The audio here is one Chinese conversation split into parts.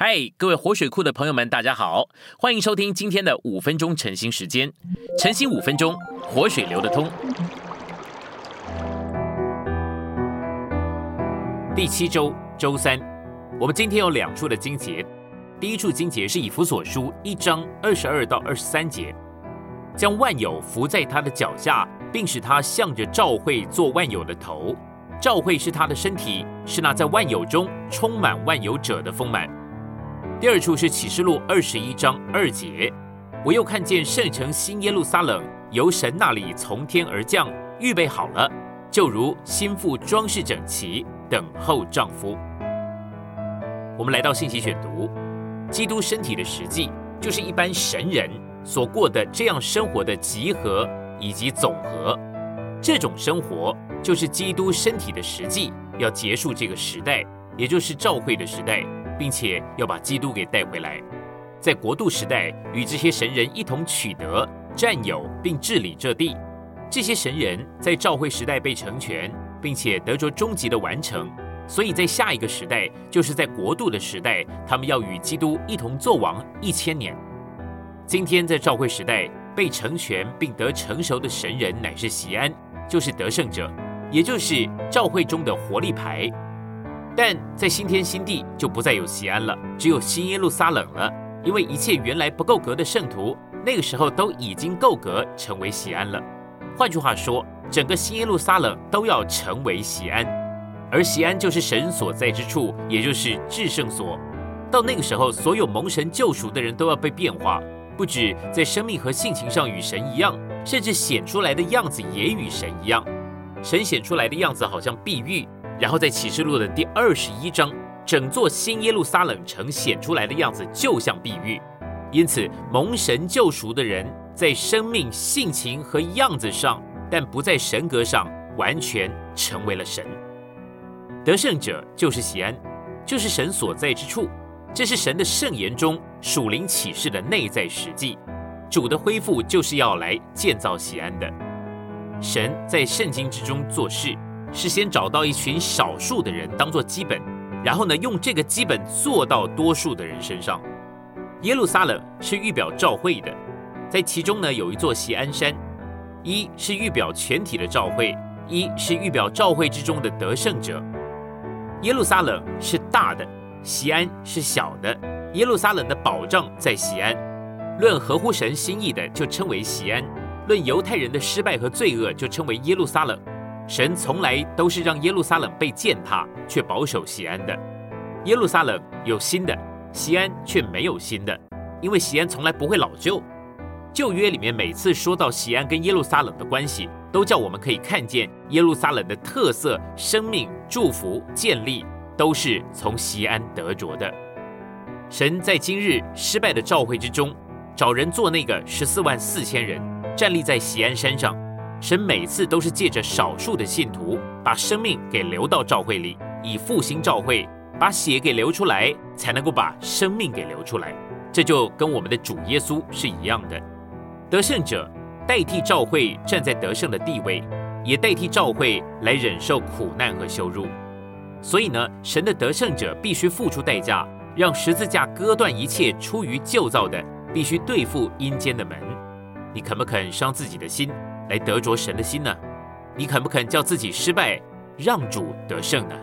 嗨，各位活水库的朋友们，大家好，欢迎收听今天的五分钟晨兴时间。晨兴五分钟，活水流得通。第七周周三，我们今天有两处的经节。第一处经节是以弗所书一章二十二到二十三节，将万有伏在他的脚下，并使他向着召会做万有的头。召会是他的身体，是那在万有中充满万有者的丰满。第二处是启示录二十一章二节，我又看见圣城新耶路撒冷由神那里从天而降，预备好了，就如心腹装饰整齐，等候丈夫。我们来到信息选读，基督身体的实际，就是一般神人所过的这样生活的集合以及总和。这种生活就是基督身体的实际，要结束这个时代，也就是召会的时代。并且要把基督给带回来，在国度时代与这些神人一同取得、占有并治理这地。这些神人在召会时代被成全，并且得着终极的完成。所以在下一个时代，就是在国度的时代，他们要与基督一同作王一千年。今天在召会时代被成全并得成熟的神人，乃是西安，就是得胜者，也就是召会中的活力牌。但在新天新地就不再有西安了，只有新耶路撒冷了。因为一切原来不够格的圣徒，那个时候都已经够格成为西安了。换句话说，整个新耶路撒冷都要成为西安，而西安就是神所在之处，也就是至圣所。到那个时候，所有蒙神救赎的人都要被变化，不止在生命和性情上与神一样，甚至显出来的样子也与神一样。神显出来的样子好像碧玉。然后在启示录的第二十一章，整座新耶路撒冷城显出来的样子就像碧玉，因此蒙神救赎的人在生命、性情和样子上，但不在神格上，完全成为了神。得胜者就是喜安，就是神所在之处，这是神的圣言中属灵启示的内在实际。主的恢复就是要来建造喜安的。神在圣经之中做事。是先找到一群少数的人当做基本，然后呢，用这个基本做到多数的人身上。耶路撒冷是预表召会的，在其中呢有一座锡安山，一是预表全体的召会，一是预表召会之中的得胜者。耶路撒冷是大的，锡安是小的。耶路撒冷的保障在锡安，论合乎神心意的就称为锡安，论犹太人的失败和罪恶就称为耶路撒冷。神从来都是让耶路撒冷被践踏，却保守西安的。耶路撒冷有新的，西安却没有新的，因为西安从来不会老旧。旧约里面每次说到西安跟耶路撒冷的关系，都叫我们可以看见耶路撒冷的特色、生命、祝福、建立，都是从西安得着的。神在今日失败的召会之中，找人做那个十四万四千人站立在西安山上。神每次都是借着少数的信徒，把生命给流到教会里，以复兴教会，把血给流出来，才能够把生命给流出来。这就跟我们的主耶稣是一样的，得胜者代替教会站在得胜的地位，也代替教会来忍受苦难和羞辱。所以呢，神的得胜者必须付出代价，让十字架割断一切出于旧造的，必须对付阴间的门。你肯不肯伤自己的心？来得着神的心呢？你肯不肯叫自己失败，让主得胜呢？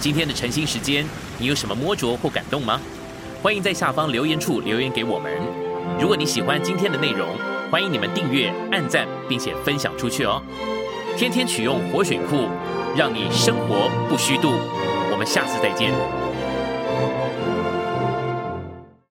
今天的晨兴时间，你有什么摸着或感动吗？欢迎在下方留言处留言给我们。如果你喜欢今天的内容，欢迎你们订阅、按赞，并且分享出去哦。天天取用活水库，让你生活不虚度。我们下次再见。